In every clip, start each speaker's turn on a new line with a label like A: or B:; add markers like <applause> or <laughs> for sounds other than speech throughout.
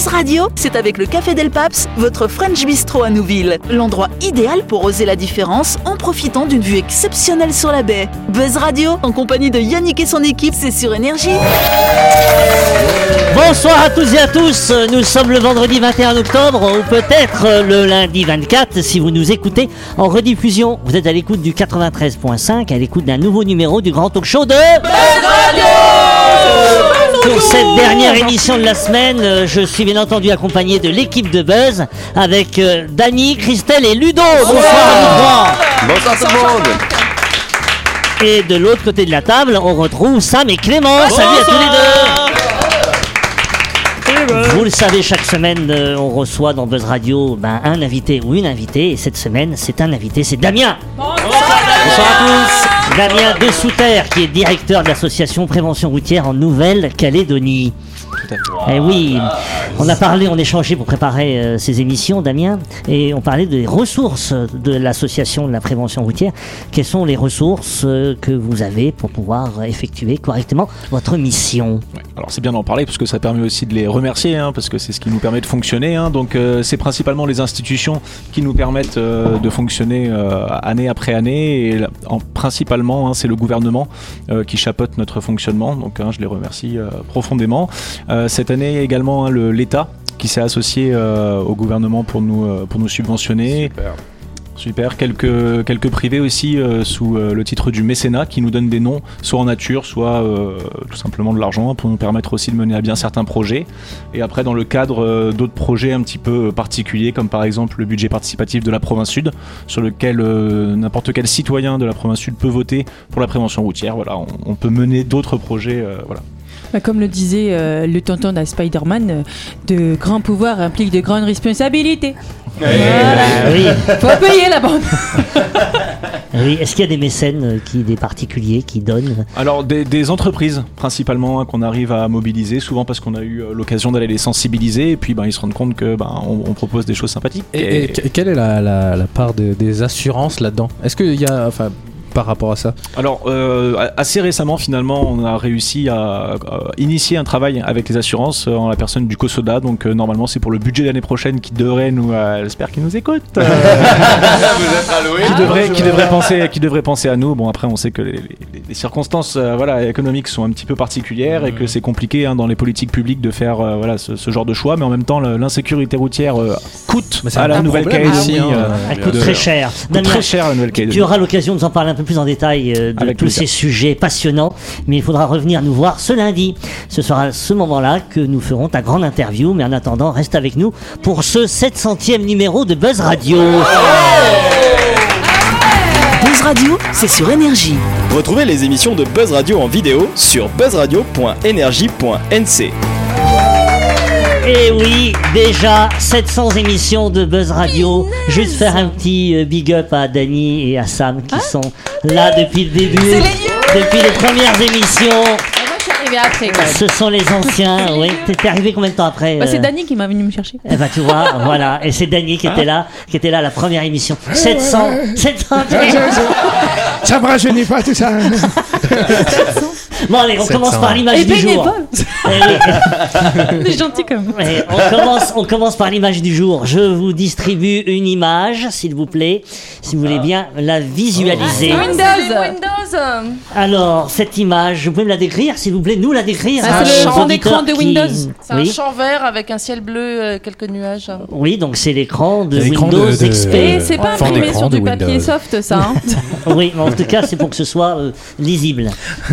A: Buzz Radio, c'est avec le Café Del Paps, votre French Bistro à Nouville. L'endroit idéal pour oser la différence en profitant d'une vue exceptionnelle sur la baie. Buzz Radio, en compagnie de Yannick et son équipe, c'est sur Énergie.
B: Bonsoir à tous et à tous, nous sommes le vendredi 21 octobre ou peut-être le lundi 24 si vous nous écoutez en rediffusion. Vous êtes à l'écoute du 93.5, à l'écoute d'un nouveau numéro du grand talk show de Pour cette dernière émission de la semaine, euh, je suis bien entendu accompagné de l'équipe de Buzz avec euh, Dany, Christelle et Ludo. Bonsoir à vous trois.
C: Bonsoir tout le monde
B: Et de l'autre côté de la table, on retrouve Sam et Clément. Salut à tous les deux. Vous le savez, chaque semaine, euh, on reçoit dans Buzz Radio ben, un invité ou une invitée. Et cette semaine, c'est un invité, c'est Damien. Bonsoir à tous. Damien de Souterre, qui est directeur de l'association Prévention Routière en Nouvelle-Calédonie. Eh oui, on a parlé, on échangeait pour préparer euh, ces émissions, Damien, et on parlait des ressources de l'association de la prévention routière. Quelles sont les ressources euh, que vous avez pour pouvoir effectuer correctement votre mission?
D: Ouais, Alors c'est bien d'en parler parce que ça permet aussi de les remercier, hein, parce que c'est ce qui nous permet de fonctionner. hein. Donc euh, c'est principalement les institutions qui nous permettent de fonctionner année après année. Et là, en, principalement, hein, c'est le gouvernement euh, qui chapeaute notre fonctionnement. Donc hein, je les remercie euh, profondément. Euh, cette année également hein, l'État qui s'est associé au gouvernement pour nous, subventionner. Quelques, quelques privés aussi euh, sous euh, le titre du mécénat qui nous donnent des noms, soit en nature, soit euh, tout simplement de l'argent pour nous permettre aussi de mener à bien certains projets. Et après, dans le cadre d'autres projets un petit peu particuliers, comme par exemple le budget participatif de la province Sud, sur lequel n'importe quel citoyen de la province Sud peut voter pour la prévention routière. Voilà, on, peut mener d'autres projets. voilà.
E: Bah, Comme le disait le tonton de Spider-Man, de grands pouvoirs impliquent de grandes responsabilités. Voilà.
B: Oui,
E: Faut payer la bande. <laughs>
B: oui. Est-ce qu'il y a des mécènes, euh, qui, des particuliers qui donnent
D: Alors des, des entreprises principalement hein, qu'on arrive à mobiliser, souvent parce qu'on a eu euh, l'occasion d'aller les sensibiliser et puis ben, ils se rendent compte que ben, on, on propose des choses sympathiques.
C: Et, et que- quelle est la, la- la part de- des assurances là-dedans? Est-ce qu'il y a, enfin, par rapport à ça
D: Alors, euh, assez récemment, finalement, on a réussi à, euh, initier un travail avec les assurances euh, en la personne du COSODA. Donc, euh, normalement, c'est pour le budget de l'année prochaine qui devrait nous. euh, J'espère qu'il nous écoute. <laughs> Euh, qui, devrait, qui, devrait penser, qui devrait penser à nous. Bon, après, on sait que les, les- les circonstances euh, voilà, économiques sont un petit peu particulières et que c'est compliqué hein, dans les politiques publiques de faire euh, voilà, ce, ce genre de choix. Mais en même temps, l'insécurité routière euh, coûte à la Nouvelle-Calédonie.
C: hein.
B: Elle coûte
D: de-
B: très cher.
D: coûte très cher la
B: Tu
D: Nouvelle-Calédonie.
B: auras l'occasion de nous en parler un peu plus en détail euh, de
D: Avec
B: tous
D: plaisir.
B: ces sujets passionnants, mais il faudra revenir nous voir ce lundi. Ce sera à ce moment-là que nous ferons ta grande interview, mais en attendant, reste avec nous pour ce 700e numéro de Buzz Radio.
A: Buzz Radio, c'est sur Énergie.
F: Retrouvez les émissions de Buzz Radio en vidéo sur buzzradio.energie.nc.
B: Et oui, déjà 700 émissions de Buzz Radio. Juste faire un petit euh, big up à Dany et à Sam qui sont là depuis le début, depuis les premières émissions.
E: moi, je suis arrivée après. Quand même.
B: Ce sont les anciens. Oui, t'étais arrivé combien de temps après
E: Bah, c'est
B: euh,
E: Dany qui m'a venu me chercher.
B: Eh ben tu vois, voilà, et c'est Dany qui était là, qui était là à la première émission. 700, 700.
G: Ça me rajeunit pas tout ça. <laughs>
B: Bon allez, on commence
C: 700.
B: par l'image du jour.
E: C'est <laughs> gentil comme.
B: on commence, on commence par l'image du jour. Je vous distribue une image, s'il vous plaît, si vous voulez bien la visualiser.
E: Windows.
B: Alors cette image, vous pouvez me la décrire, s'il vous plaît, nous la décrire.
E: Ah,
B: à
E: c'est le
B: auditeurs
E: d'écran de
B: qui-
E: Windows.
H: C'est un
B: Oui,
H: champ vert avec un ciel bleu, euh, quelques nuages.
B: oui, donc c'est l'écran de Windows
C: de-
B: XP.
E: Et c'est pas imprimé sur du papier soft, ça. hein. <laughs>
B: Oui, mais en tout cas, c'est pour que ce soit euh, lisible.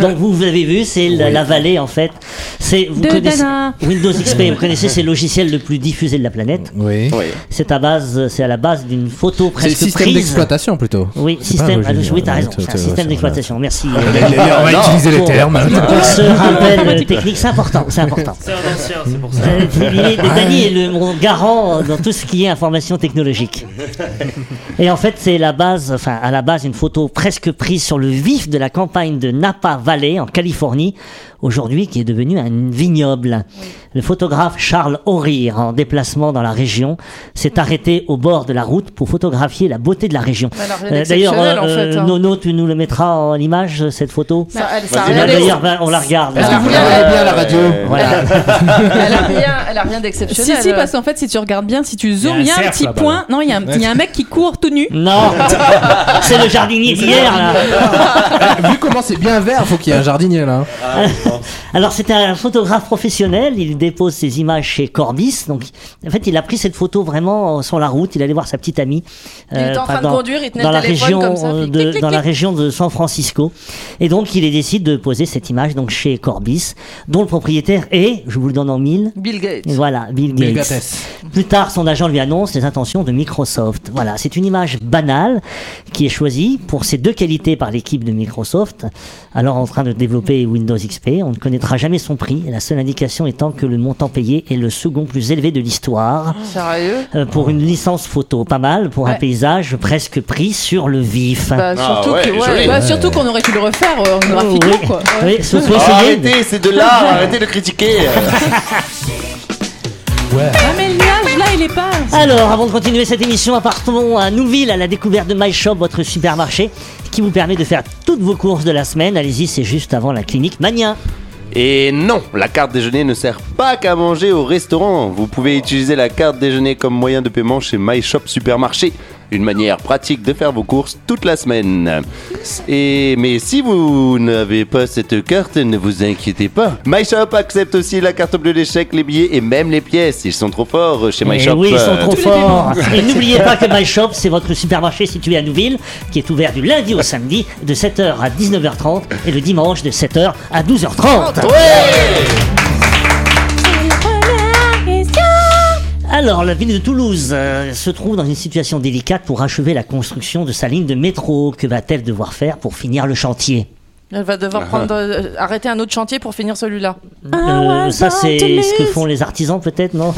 B: Donc, vous, vous avez vu, c'est la, la vallée, en fait. C'est, vous
E: De
B: connaissez,
E: Dana.
B: Windows XP, vous connaissez, c'est le logiciel le plus diffusé de la planète.
C: Oui.
F: Oui.
B: C'est à base, c'est à la base d'une photo
C: C'est le
B: presque
C: système
B: prise.
C: d'exploitation plutôt.
B: Oui,
C: C'est pas
B: système.
C: un logiciel,
B: ah, oui, t'as raison. C'est un système d'exploitation. Merci.
C: on va utiliser les
B: pour-
C: termes.
B: Pour <laughs> ce rappel technique, c'est important, c'est important. Euh, il est- Dany est le, mon garant dans tout ce qui est information technologique. Et en fait, c'est la base, enfin, à la base, une photo presque prise sur le vif de la campagne de Napa Valley, en Californie. Aujourd'hui qui est devenu un vignoble. Le photographe Charles Aurir, en déplacement dans la région, s'est arrêté au bord de la route pour photographier la beauté de la région. Euh, D'ailleurs,
H: en
B: euh,
H: fait, hein.
B: Nono, tu nous le mettras en image, cette photo
H: Ça, elle, ça
B: D'ailleurs, ben, on la regarde.
G: Est-ce que vous la voyez bien à la radio
B: Voilà. <laughs>
H: elle a rien, elle a rien
E: Si,
H: d'exceptionnel.
E: si, parce qu'en fait, si tu regardes bien, si tu zoomes, il y a un petit point.
C: là.
E: Non, il y, a un- il y a un mec qui court tout nu.
B: Non, <laughs> c'est le jardinier d'hier. là.
C: Vu comment c'est bien vert, faut qu'il y ait un jardinier là. hein. <laughs>
B: Alors c'était un photographe professionnel, il dépose ses images chez Corbis. Donc en fait il a pris cette photo vraiment euh, sur la route, il allait voir sa petite amie.
H: Il était en
B: pas
H: train de
B: dans-
H: conduire, il tenait
B: dans
H: le
B: la
H: téléphone
B: région
H: comme ça,
B: euh, de,
H: clic, clic,
B: dans la région de San Francisco. Et donc il décide de poser cette image donc chez Corbis, dont le propriétaire est, je vous le donne en mille,
H: Bill Gates.
B: voilà, Bill. Gates. Plus tard, son agent lui annonce les intentions de Microsoft. Voilà, c'est une image banale qui est choisie pour ses deux qualités par l'équipe de Microsoft. Alors en train de développer Windows XP, on ne connaîtra jamais son prix, la seule indication étant que le montant payé est le second plus élevé de l'histoire.
H: Sérieux
B: Euh, pour une licence photo, pas mal, pour un paysage presque pris sur le vif.
H: bah, surtout
I: ouais,
H: que, ouais,
I: joli.
E: Bah, surtout qu'on aurait pu le refaire euh, graphiquement,
B: oui,
E: quoi.
B: oui,
I: Oh, arrêtez, c'est de l'art, <laughs> arrêtez de critiquer. <laughs>
E: Ah, mais le nuage, là, il est pas.
B: Alors, avant de continuer cette émission, partons à Nouville à la découverte de MyShop, votre supermarché qui vous permet de faire toutes vos courses de la semaine. Allez-y, c'est juste avant la clinique Mania.
I: Et non, la carte déjeuner ne sert pas qu'à manger au restaurant. Vous pouvez utiliser la carte déjeuner comme moyen de paiement chez MyShop Supermarché. Une manière pratique de faire vos courses toute la semaine. Et mais si vous n'avez pas cette carte, ne vous inquiétez pas. MyShop accepte aussi la carte bleue d'échec, les billets et même les pièces. Ils sont trop forts chez MyShop.
B: oui, ils sont trop forts. Et n'oubliez pas que <laughs> MyShop, c'est votre supermarché situé à Nouville, qui est ouvert du lundi au samedi de 7h à 19h30 et le dimanche de 7h à 12h30. Alors, la ville de Toulouse euh, se trouve dans une situation délicate pour achever la construction de sa ligne de métro. Que va-t-elle devoir faire pour finir le chantier?
H: Elle va devoir prendre, euh, arrêter un autre chantier pour finir celui-là.
B: Euh, Ça, c'est ce que font les artisans, peut-être, non?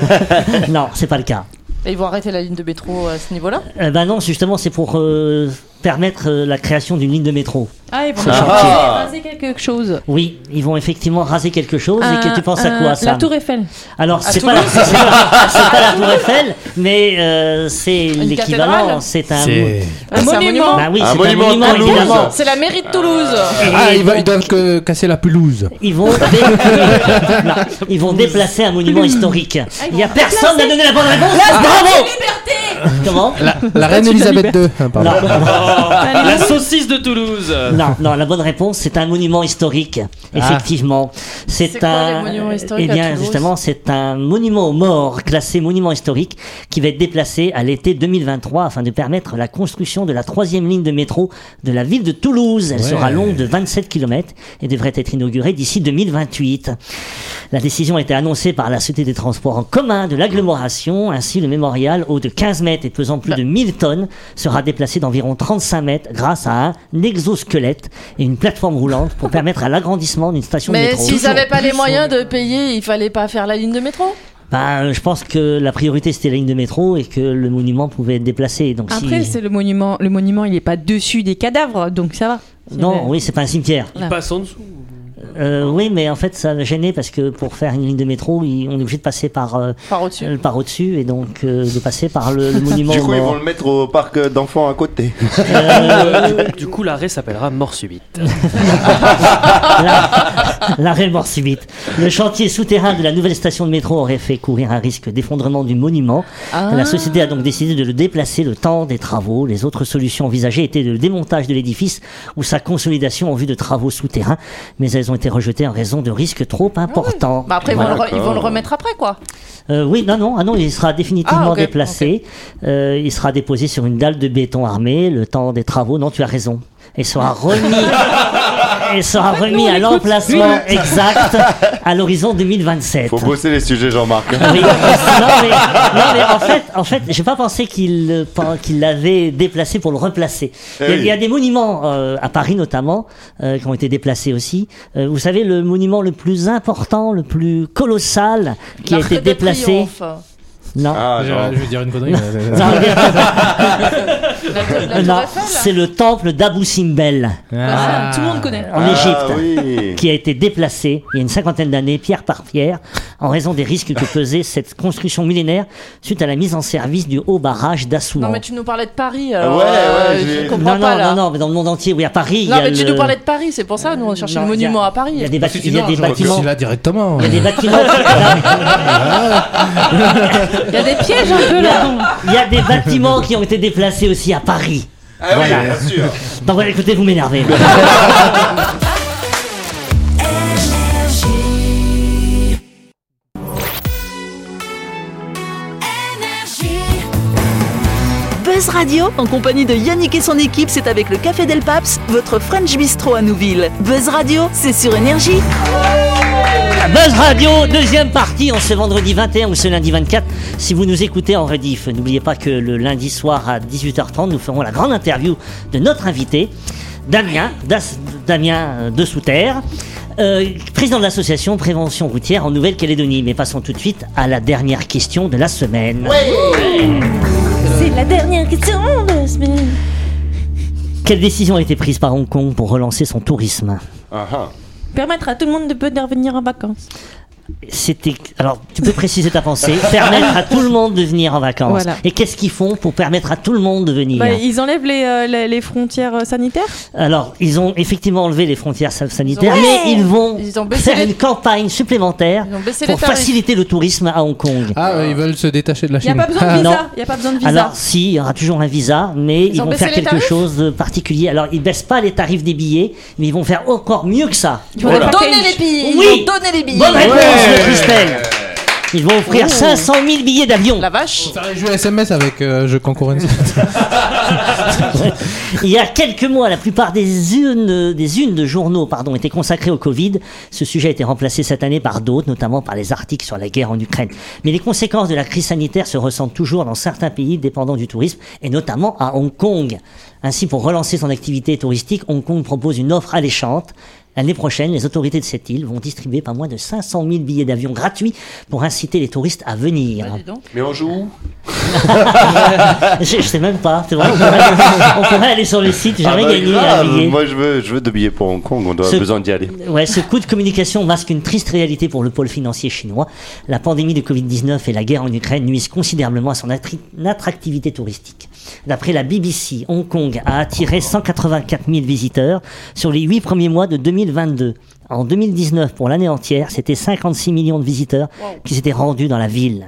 B: <laughs> Non, c'est pas le cas.
H: Et ils vont arrêter la ligne de métro à ce niveau-là?
B: Euh, ben non, justement, c'est pour euh, permettre euh, la création d'une ligne de métro.
E: Ah, ils vont raser- quelque chose.
B: Oui, ils vont effectivement raser quelque chose. et que tu penses à quoi,
E: La
B: Sam
E: Tour Eiffel.
B: Alors,
H: À
B: c'est pas, la- pas, la Tour Eiffel, mais euh, c'est l'équivalent. C'est un.
E: Monument.
B: Bah oui,
I: Un
B: c'est
I: monument
B: évidemment.
H: C'est la mairie de Toulouse
B: Et
C: Ah,
B: ils
C: doivent que- casser la pelouse.
B: Ils vont, dé- <laughs> Non, ils vont déplacer un monument historique. Il y a personne qui a donné la bonne réponse. Bravo. Comment
C: La, la reine Elisabeth II. hein, pardon.
B: non, non,
J: La saucisse de Toulouse.
B: non, non, la bonne réponse, c'est un monument historique. Effectivement, c'est
H: quoi,
B: un.
H: les monuments historiques
B: eh
H: à
B: bien,
H: Toulouse
B: justement, c'est un monument aux morts classé monument historique qui va être déplacé à l'été 2023 afin de permettre la construction de la troisième ligne de métro de la ville de Toulouse. Elle
C: Ouais.
B: sera longue de 27 km et devrait être inaugurée d'ici 2028. La décision a été annoncée par la Société des transports en commun de l'agglomération. Ainsi, le mémorial, haut de 15 mètres et pesant plus de 1000 tonnes, sera déplacé d'environ 35 mètres grâce à un exosquelette et une plateforme roulante pour permettre à l'agrandissement d'une station de
H: Mais
B: métro.
H: s'ils n'avaient pas les moyens de payer, il fallait pas faire la ligne de métro?
B: Bah, je pense que la priorité c'était la ligne de métro et que le monument pouvait être déplacé. Donc
E: Après,
B: si...
E: c'est le monument. Le monument, il est pas dessus des cadavres, donc ça va.
B: Non, oui, c'est pas un cimetière.
J: Il passe en dessous.
B: Euh, oui, mais en fait, ça m'a gêné parce que pour faire une ligne de métro, il- on est obligé de passer par, euh,
H: Par au-dessus.
B: euh, par au-dessus et donc euh, de passer par le, le <laughs> monument
I: Du
B: aux
I: coup, ils
B: morts.
I: vont le mettre au parc d'enfants à côté.
B: Euh,
J: Du coup, l'arrêt s'appellera mort subite. <laughs>
B: la- L'arrêt mort subite. Le chantier souterrain de la nouvelle station de métro aurait fait courir un risque d'effondrement du monument.
H: Ah.
B: La société a donc décidé de le déplacer le temps des travaux. Les autres solutions envisagées étaient le démontage de l'édifice ou sa consolidation en vue de travaux souterrains, mais elles ont été rejetées en raison de risques trop importants.
H: Bah après, ils, vont le re-
I: D'accord.
H: ils vont le remettre après, quoi.
B: Euh, oui, non, non, ah non, il sera définitivement
H: Ah, ok,
B: déplacé. Euh, il sera déposé sur une dalle de béton armé le temps des travaux. Non, tu as raison. Et sera remis, <laughs> et sera remis à l'emplacement exact <laughs> à l'horizon 2027.
I: Faut bosser les sujets, Jean-Marc.
B: Oui, non, mais, non, mais en fait, en fait, j'ai pas pensé qu'il qu'il l'avait déplacé pour le replacer. Il y a,
I: Eh oui.
B: il y a des monuments euh, à Paris notamment euh, qui ont été déplacés aussi. Euh, vous savez, le monument le plus important, le plus colossal, qui a été déplacé.
H: Triomphe.
B: Non.
I: Ah,
C: Je, vais dire une connerie.
B: Non, <laughs> non, c'est le temple d'Abu Simbel
E: Ah, Tout le monde connaît.
B: en
I: Ah,
B: Égypte.
I: oui.
B: qui a été déplacé il y a une cinquantaine d'années, pierre par pierre, en raison des risques que pesait cette construction millénaire suite à la mise en service du haut barrage d'Assouan.
H: Non, mais tu nous parlais de Paris. Alors,
I: Ouais,
H: euh,
I: ouais,
H: je comprends
B: non,
H: pas
B: non,
H: là.
B: non, non, mais dans le monde entier, oui, à Paris.
H: Non,
B: a
H: mais tu
B: le-
H: nous parlais de Paris, c'est pour ça, nous on cherchait le monument à Paris.
B: Il y a des, bâti-
C: Parce que
B: il y a des bâtiments.
C: là directement.
B: Il y a des bâtiments.
E: Il y a des <laughs> pièges un peu là.
B: Il y a des bâtiments qui ont été déplacés aussi à Paris.
I: Ah oui,
B: Voilà.
I: bien sûr.
B: Donc voilà, écoutez, vous m'énervez. <laughs>
A: Radio, en compagnie de Yannick et son équipe, c'est avec le Café Del Paps, votre French Bistro à Nouville. Buzz Radio, c'est sur Énergie.
B: Buzz Radio, deuxième partie en ce vendredi 21 ou ce lundi 24. Si vous nous écoutez en rediff, n'oubliez pas que le lundi soir à 18h30, nous ferons la grande interview de notre invité, Damien, Das- Damien euh, de Souterre, euh, président de l'association Prévention routière en Nouvelle-Calédonie. Mais passons tout de suite à la dernière question de la semaine.
E: C'est la dernière question de la semaine.
B: Quelle décision a été prise par Hong Kong pour relancer son tourisme?
I: Ah, ah.
E: Permettre à tout le monde de venir en vacances.
B: C'était. Alors, tu peux préciser ta pensée. <laughs> Permettre à tout le monde de venir en vacances.
E: Voilà.
B: Et qu'est-ce qu'ils font pour permettre à tout le monde de venir
E: Bah, ils enlèvent les, euh, les, les frontières euh, sanitaires
B: Alors, ils ont effectivement enlevé les frontières sa- sanitaires,
H: Ouais.
B: mais ils vont
H: Ils ont
B: faire
H: les-
B: une campagne supplémentaire
H: Ils
B: pour faciliter le tourisme à Hong Kong.
C: Ah, euh, ils veulent se détacher de la
E: Il n'y a
C: Chine.
E: pas besoin de
B: Ah, non.
E: visa. Il y a pas besoin de visa.
B: Alors, si, il y aura toujours un visa, mais ils,
H: ont
B: vont faire quelque chose de particulier. Alors, ils baissent pas les tarifs des billets, mais ils vont faire encore mieux que ça.
E: Ils vont
H: Ils donner les billets.
B: Oui.
H: Ils vont donner les billets.
B: Bonne réponse
C: Ouais.
B: Christelle. Ils vont offrir 500 000 billets d'avion.
H: La vache.
C: Ça joué SMS avec euh, jeu concurrence. <laughs>
B: Il y a quelques mois, la plupart des unes, des unes de journaux pardon, étaient consacrées au Covid. Ce sujet a été remplacé cette année par d'autres, notamment par les articles sur la guerre en Ukraine. Mais les conséquences de la crise sanitaire se ressentent toujours dans certains pays dépendants du tourisme, et notamment à Hong Kong. Ainsi, pour relancer son activité touristique, Hong Kong propose une offre alléchante. L'année prochaine, les autorités de cette île vont distribuer pas moins de 500 000 billets d'avion gratuits pour inciter les touristes à venir.
H: Bah.
I: Mais on joue où? <laughs>
B: Je, je sais même pas, c'est vrai. On pourrait, on pourrait aller sur le site, j'aimerais
I: Ah bah,
B: gagner
I: grave.
B: un billet.
I: Moi, je veux, je veux deux billets pour Hong Kong. On doit
B: Ce-
I: besoin d'y aller.
B: Ouais, ce coup de communication masque une triste réalité pour le pôle financier chinois. La pandémie de Covid-19 et la guerre en Ukraine nuisent considérablement à son attractivité touristique. D'après la BBC, Hong Kong a attiré 184 000 visiteurs sur les huit premiers mois de 2022. En 2019, pour l'année entière, c'était 56 millions de visiteurs qui s'étaient rendus dans la ville.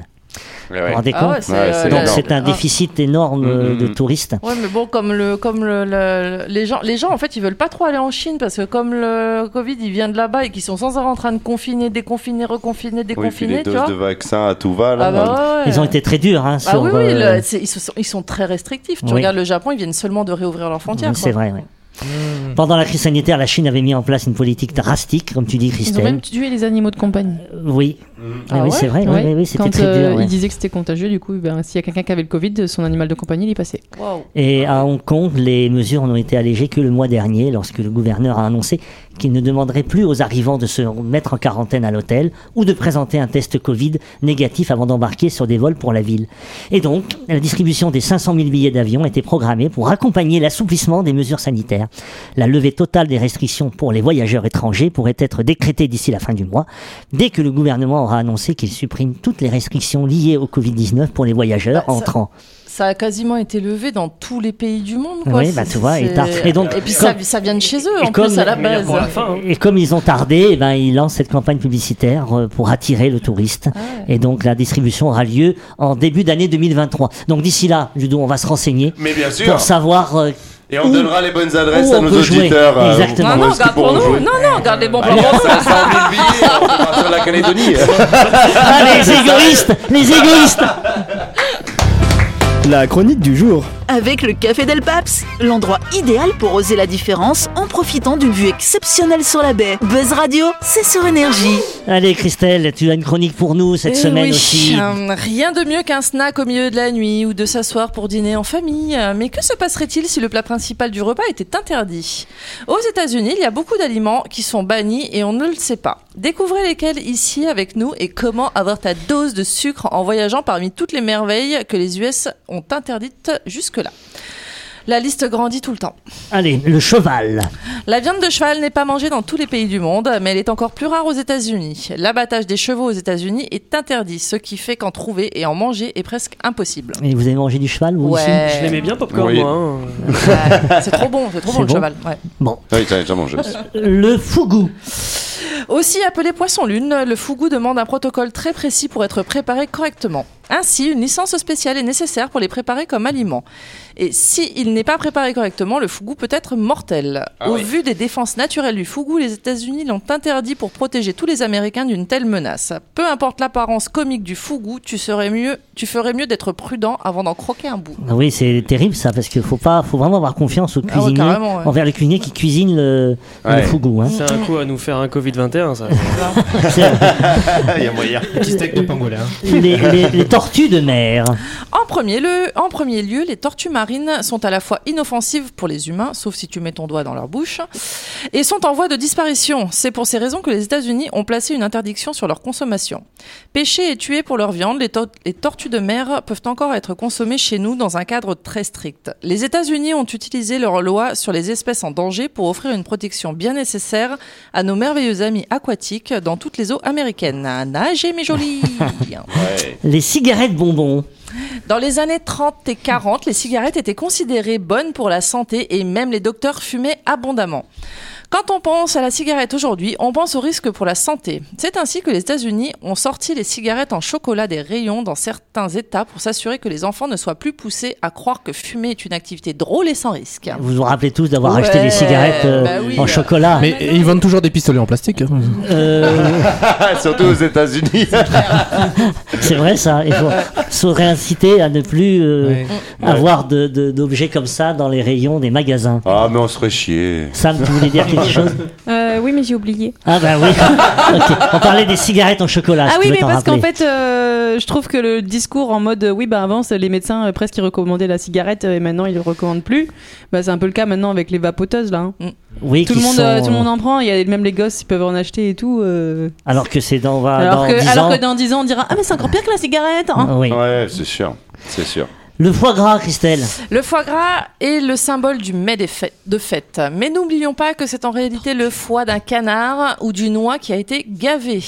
B: Vous vous rendez
H: Ah
B: compte
H: ouais, c'est,
I: Ouais,
H: euh,
I: c'est
B: Donc c'est un
H: ah.
B: déficit énorme euh,
I: Mhm.
B: de touristes.
H: Ouais, mais bon, comme le, comme le, le- les gens, les gens en fait, ils veulent pas trop aller en Chine parce que comme le Covid, il vient de là-bas et qu'ils sont sans arrêt en train de confiner, déconfiner, reconfiner,
I: Oui,
H: déconfiner,
I: les
H: tu
I: doses
H: vois.
I: de vaccins à tout va, là.
H: Ah bah ouais, ouais.
B: Ils ont été très durs hein,
H: Ah
B: sur.
H: oui, oui,
B: euh,
H: le- c'est- ils, sont, ils sont très restrictifs. Tu
B: Oui.
H: regardes le Japon, ils viennent seulement de réouvrir leurs frontières.
B: C'est vrai, oui. Pendant la crise sanitaire, la Chine avait mis en place une politique drastique, comme tu dis,
E: Ils ont
B: Christelle.
E: même tué les animaux de compagnie.
B: Euh, Oui,
H: Ah
B: oui,
H: ouais
B: c'est vrai,
E: Ouais.
B: oui, c'était
E: Quand
B: très
E: euh,
B: dur. ouais.
E: ils disaient que c'était contagieux, du coup, ben, s'il y a quelqu'un qui avait le Covid, son animal de compagnie, il y passait.
B: Et à Hong Kong, les mesures n'ont été allégées que le mois dernier, lorsque le gouverneur a annoncé qu'il ne demanderait plus aux arrivants de se mettre en quarantaine à l'hôtel ou de présenter un test Covid négatif avant d'embarquer sur des vols pour la ville. Et donc, la distribution des 500 000 billets d'avion était programmée pour accompagner l'assouplissement des mesures sanitaires. La levée totale des restrictions pour les voyageurs étrangers pourrait être décrétée d'ici la fin du mois, dès que le gouvernement aura annoncé qu'il supprime toutes les restrictions liées au Covid-19 pour les voyageurs
H: Bah, ça-
B: entrant.
H: Ça a quasiment été levé dans tous les pays du monde. Quoi.
B: Oui, bah, tu vois, et et donc,
H: puis
B: comme-
H: ça, ça vient de chez eux
B: Et
H: en
B: comme-
H: plus à la base.
B: Et comme ils ont tardé, eh ben, ils lancent cette campagne publicitaire euh, pour attirer le touriste.
H: Ah
B: Et donc la distribution aura lieu en début d'année 2023. Donc d'ici là, Ludo, on va se renseigner
I: Mais bien sûr.
B: pour savoir euh,
I: Et on
B: où-
I: donnera les bonnes adresses à
B: on
I: nos
B: peut jouer.
I: auditeurs. euh,
B: Exactement.
H: Non,
I: où
H: non,
I: est-ce qu'ils
H: garde pour
I: pourront
H: nous.
I: jouer.
H: Non, non, garde les bons
I: Bah,
H: plans.
I: il y a 500 000 billets, on va partir de la Calédonie. <laughs>
B: Ah, les égoïstes Les égoïstes
F: La chronique du jour.
A: Avec le Café Del Paps, l'endroit idéal pour oser la différence en profitant d'une vue exceptionnelle sur la baie. Buzz Radio, c'est sur énergie.
B: Allez Christelle, tu as une chronique pour nous cette
H: Eh
B: semaine
H: oui,
B: aussi. <laughs>
H: euh, rien de mieux qu'un snack au milieu de la nuit ou de s'asseoir pour dîner en famille. Mais que se passerait-il si le plat principal du repas était interdit? Aux États-Unis, il y a beaucoup d'aliments qui sont bannis et on ne le sait pas. Découvrez lesquels ici avec nous et comment avoir ta dose de sucre en voyageant parmi toutes les merveilles que les US ont interdites jusque-là. La liste grandit tout le temps.
B: Allez, le cheval.
H: La viande de cheval n'est pas mangée dans tous les pays du monde, mais elle est encore plus rare aux États-Unis. L'abattage des chevaux aux États-Unis est interdit, ce qui fait qu'en trouver et en manger est presque impossible.
B: Et vous avez mangé du cheval, vous
H: Ouais.
B: aussi
J: Je l'aimais bien, Popcorn,
I: Oui.
J: moi. hein.
H: Ouais, c'est trop bon, c'est trop bon le cheval. ouais.
B: Bon.
I: Oui, t'as déjà mangé aussi.
B: Le fougou.
H: Aussi appelé poisson lune, le fougou demande un protocole très précis pour être préparé correctement. Ainsi, une licence spéciale est nécessaire pour les préparer comme aliment. Et si il n'est pas préparé correctement, le fougou peut être mortel.
I: Ah
H: Au
I: oui.
H: vu des défenses naturelles du fougou, les États-Unis l'ont interdit pour protéger tous les Américains d'une telle menace. Peu importe l'apparence comique du fougou, tu serais mieux, tu ferais mieux d'être prudent avant d'en croquer un bout.
B: Ah Oui, c'est terrible ça, parce qu'il faut pas, faut vraiment avoir confiance aux
H: Ah ouais,
B: cuisiniers,
H: ouais.
B: envers les cuisiniers qui cuisinent le, le fougou. Hein.
J: C'est un coup à nous faire un Covid-21, ça. <laughs>
I: Il y a moyen.
C: Petit steak de pangolin.
B: les, les- les tortues de mer.
H: En premier, lieu, en premier lieu, les tortues marines sont à la fois inoffensives pour les humains, sauf si tu mets ton doigt dans leur bouche, et sont en voie de disparition. C'est pour ces raisons que les États-Unis ont placé une interdiction sur leur consommation. Pêchées et tuées pour leur viande, les, to- les tortues de mer peuvent encore être consommées chez nous dans un cadre très strict. Les États-Unis ont utilisé leur loi sur les espèces en danger pour offrir une protection bien nécessaire à nos merveilleux amis aquatiques dans toutes les eaux américaines. Nagez mes jolis <laughs>
B: Les cigarettes bonbons.
H: Dans les années 30 et 40, les cigarettes étaient considérées bonnes pour la santé et même les docteurs fumaient abondamment. Quand on pense à la cigarette aujourd'hui, on pense au risque pour la santé. C'est ainsi que les États-Unis ont sorti les cigarettes en chocolat des rayons dans certains États pour s'assurer que les enfants ne soient plus poussés à croire que fumer est une activité drôle et sans risque.
B: Vous vous rappelez tous d'avoir
H: Ouais,
B: acheté des cigarettes euh,
H: bah oui.
B: en chocolat.
C: Mais ils vendent toujours des pistolets en plastique. hein.
B: Euh, <laughs>
I: Surtout aux États-Unis. <laughs>
B: c'est vrai ça. Il faut se réinciter à ne plus euh,
C: Ouais.
B: avoir d'objets comme ça dans les rayons des magasins.
I: Ah, mais on se ferait chier.
B: Sam, tu voulais dire <laughs> quelque chose
E: Euh, oui, mais j'ai oublié.
B: Ah bah oui. <laughs> On parlait des cigarettes en chocolat.
E: Ah
B: si
E: oui, mais parce qu'en fait, euh, je trouve que le discours en mode euh, oui, bah avant, c'est les médecins euh, presque ils recommandaient la cigarette et maintenant ils le recommandent plus. Bah, c'est un peu le cas maintenant avec les vapoteuses là. hein.
B: oui,
E: Tout le monde,
B: sont,
E: euh, tout le monde en prend. Il y a même les gosses, ils peuvent en acheter et tout. euh.
B: Alors que c'est dans,
E: alors,
B: dans
E: que,
B: 10
E: alors
B: ans.
E: que dans 10 ans, on dira ah mais c'est encore pire que la cigarette. hein.
B: Ah oui.
I: Ouais, c'est sûr. C'est sûr.
B: Le foie gras, Christelle.
H: Le foie gras est le symbole du mets des fêtes- de fête. Mais n'oublions pas que c'est en réalité le foie d'un canard ou d'une oie qui a été gavé.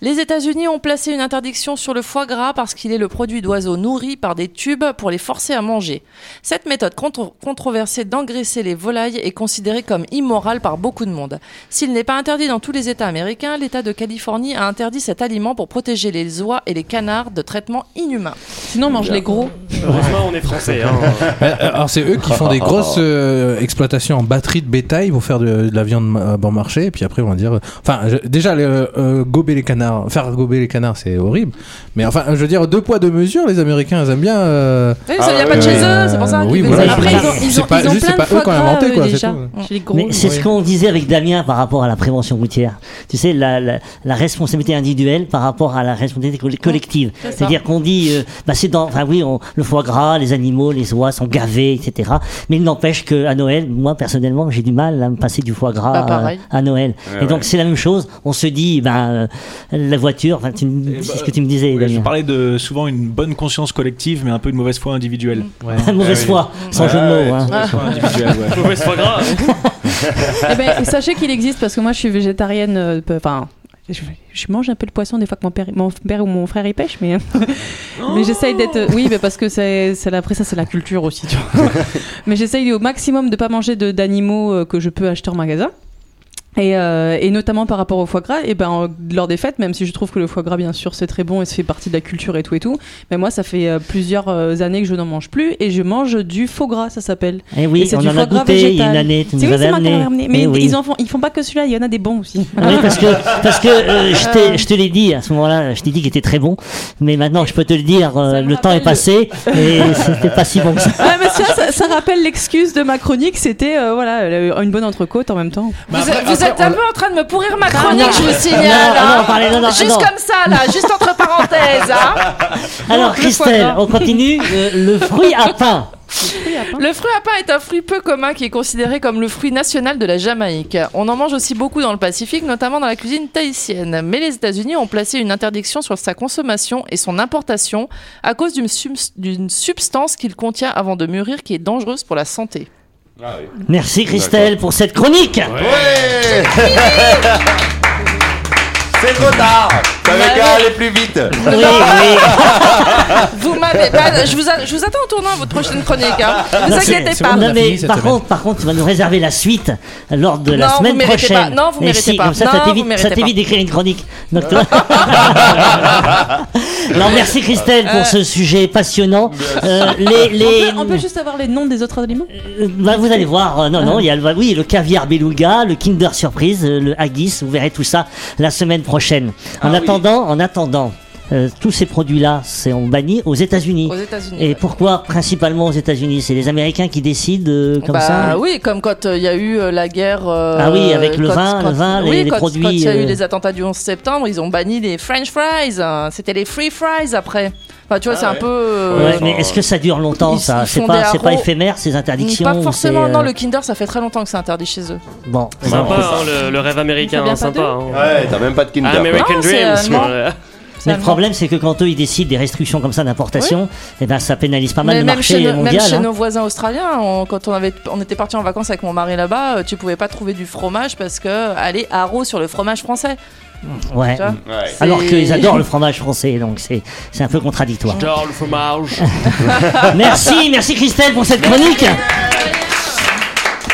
H: Les États-Unis ont placé une interdiction sur le foie gras parce qu'il est le produit d'oiseaux nourris par des tubes pour les forcer à manger. Cette méthode contre- controversée d'engraisser les volailles est considérée comme immorale par beaucoup de monde. S'il n'est pas interdit dans tous les États américains, l'État de Californie a interdit cet aliment pour protéger les oies et les canards de traitements inhumains.
E: Sinon, on mange les gros.
J: Heureusement, on est français. Hein. <laughs>
C: Euh, Alors c'est eux qui font des grosses <laughs> euh, exploitations en batterie de bétail pour faire de, de la viande euh, bon marché et puis après on va dire euh, enfin je- déjà le, euh, gober les canards faire gober les canards c'est horrible mais enfin je veux dire deux poids deux mesures les Américains ils aiment bien euh,
H: Oui,
I: Ah
H: ça vient
I: ouais,
H: pas de chez
C: ouais.
H: eux, c'est pour ça.
C: Oui,
H: qu'ils
C: voilà.
E: Après, ils ont,
C: C'est
E: ils ont,
C: pas-
E: ils ont
C: juste,
E: plein
C: c'est
E: de
C: pas eux
E: foie
C: qui ont
E: gras,
C: inventé,
E: eux,
C: quoi, c'est
E: déjà.
C: tout.
E: Chez les gros.
B: Mais c'est ce qu'on disait avec Damien par rapport à la prévention routière. Tu sais, la, la, la responsabilité individuelle par rapport à la responsabilité coll- collective.
H: c'est ça.
B: C'est-à-dire qu'on dit, euh, bah c'est dans, enfin oui, on- le foie gras, les animaux, les oies sont gavés, etc. Mais il n'empêche que à Noël, moi personnellement, j'ai du mal à me passer du foie gras
H: Bah,
B: à, à Noël.
I: Ouais,
B: Et donc
I: ouais.
B: c'est la même chose. On se dit, ben euh, la voiture, tu me-
D: Eh
B: c'est
D: bah,
B: ce que tu me disais,
D: Oui, je parlais de souvent une bonne conscience collective, mais un peu une mauvaise foi individuelle. <laughs>
B: Mauvaise foi, sans
D: Ouais,
B: jeu de mots.
D: ouais,
B: hein.
D: mauvaise foi individuelle, ouais. <laughs>
J: Mauvaise foie gras.
E: Eh ben, sachez qu'il existe parce que moi je suis végétarienne. euh, Enfin, je, je mange un peu le poisson des fois que mon père, mon père ou mon frère y pêche, mais mais j'essaye d'être. Oui, mais parce que c'est après ça c'est la culture aussi. Tu vois. <laughs> mais j'essaye au maximum de pas manger d'animaux euh, que je peux acheter en magasin. Et, euh, et notamment par rapport au foie gras, et ben lors des fêtes, même si je trouve que le foie gras bien sûr c'est très bon et ça fait partie de la culture et tout et tout, mais moi ça fait euh, plusieurs euh, années que je n'en mange plus et je mange du faux gras, ça s'appelle.
B: Eh
E: Et
B: oui,
E: c'est
B: on
E: du
B: en a
E: foie gras
B: goûté il y a
E: végétal.
B: une année. Tu
E: C'est
B: nous
E: oui,
B: avais
E: c'est
B: amené.
E: ramené.
B: Eh
E: Mais
B: oui.
E: ils en font, ils font pas que celui-là, il y en a des bons aussi.
B: Oui, parce que, parce que euh, je, t'ai- je te l'ai dit à ce moment-là, je t'ai dit qu'il était très bon, mais maintenant je peux te le dire, euh, le temps est passé et c'était pas si bon que ça.
E: Ouais, mais ça, ça rappelle l'excuse de ma chronique, c'était euh, voilà une bonne entrecôte en même temps.
H: Vous êtes un peu en train de me pourrir ma chronique, je vous signale.
B: Non,
H: hein. juste comme ça, là, juste entre parenthèses. Hein. <laughs>
B: Alors Christelle, on continue. Euh, le fruit à pain.
H: Le fruit à pain est un fruit peu commun qui est considéré comme le fruit national de la Jamaïque. On en mange aussi beaucoup dans le Pacifique, notamment dans la cuisine tahitienne. Mais les États-Unis ont placé une interdiction sur sa consommation et son importation à cause d'une substance qu'il contient avant de mûrir qui est dangereuse pour la santé.
B: Merci Christelle pour cette chronique.
I: Ouais <laughs> C'est trop tard T'avais qu'à aller plus vite
B: Oui, oui. <laughs>
H: Vous m'avez pas. Je vous, a- je vous attends au tournant à votre prochaine chronique. Hein. Ne vous
B: Non,
H: inquiétez pas.
B: Non, mais par contre, par contre, tu vas nous réserver la suite lors de la
H: Non, vous
B: semaine
H: méritez
B: prochaine.
H: pas. Non, vous méritez
B: si,
H: pas.
B: Comme ça,
H: Non,
B: ça
H: vous
B: t'évite, d'écrire une chronique. Donc, toi- <laughs> Alors, merci Christelle pour ce sujet passionnant. Euh, les, les,
E: On peut, on peut juste avoir les noms des autres aliments?
B: Euh, bah, vous allez voir, euh, non, non, il y a le, oui, le caviar beluga, le Kinder Surprise, euh, le haggis, vous verrez tout ça la semaine prochaine. En attendant, en attendant, euh, tous ces produits-là sont bannis aux États-Unis.
H: Aux États-Unis.
B: Et
H: ouais.
B: pourquoi principalement aux États-Unis? C'est les Américains qui décident euh, comme
H: bah,
B: ça?
H: Oui, comme quand euh, il y a eu la guerre.
B: Ah oui, avec le
H: quand-
B: vin,
H: quand-
B: le vin, les-
H: oui,
B: les
H: quand,
B: produits,
H: Quand il y a eu les attentats du 11 septembre, ils ont banni les French fries. hein. C'était les free fries après. Enfin, tu vois, c'est un peu. euh,
B: Ouais, mais est-ce que ça dure longtemps
H: Ils-
B: ça C'est pas, pas éphémère ces interdictions
H: Pas forcément.
B: euh,
H: Non, le Kinder, ça fait très longtemps que c'est interdit chez eux.
B: Bon,
J: Sympa, hein, le, le rêve américain, hein, sympa. hein.
I: Ouais, t'as même pas de Kinder. quoi.
J: American
H: Non,
J: Dreams.
B: Mais le problème, c'est que quand eux ils décident des restrictions comme ça d'importation, eh ben ça pénalise pas mal
H: Mais
B: le
H: même
B: marché
H: chez, nos, même
B: mondial.
H: chez
B: hein.
H: nos voisins australiens, on- quand on, avait, on était parti en vacances avec mon mari là-bas, euh, tu pouvais pas trouver du fromage parce que aller haro sur le fromage français.
B: Ouais. Alors qu'ils adorent le fromage français, donc c'est c'est un peu contradictoire.
J: J'adore le fromage. <laughs>
B: Merci, merci Christelle pour cette chronique.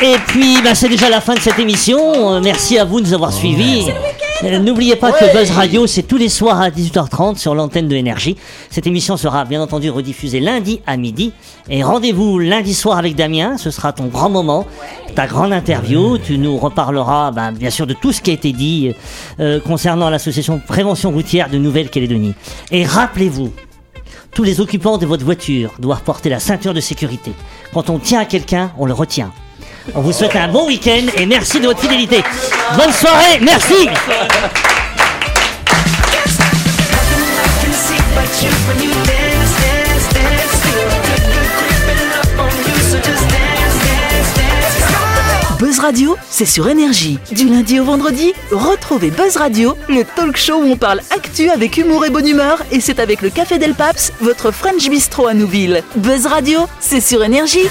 B: Et puis, bah, c'est déjà la fin de cette émission. Euh, merci à vous de nous avoir suivis. Euh, N'oubliez pas que Buzz Radio, c'est tous les soirs à 18h30 sur l'antenne de Énergie. Cette émission sera bien entendu rediffusée lundi à midi. Et rendez-vous lundi soir avec Damien. Ce sera ton grand moment, ta grande interview. Tu nous reparleras, bah, bien sûr, de tout ce qui a été dit euh, concernant l'association Prévention routière de Nouvelle-Calédonie. Et rappelez-vous, tous les occupants de votre voiture doivent porter la ceinture de sécurité. Quand on tient à quelqu'un, on le retient. On vous souhaite un bon week-end et merci de votre fidélité. Bonne soirée, merci.
A: Buzz Radio, c'est sur Énergie. Du lundi au vendredi, retrouvez Buzz Radio, le talk show où on parle actu avec humour et bonne humeur. Et c'est avec le Café Del Paps, votre French Bistro à Nouville. Buzz Radio, c'est sur Énergie.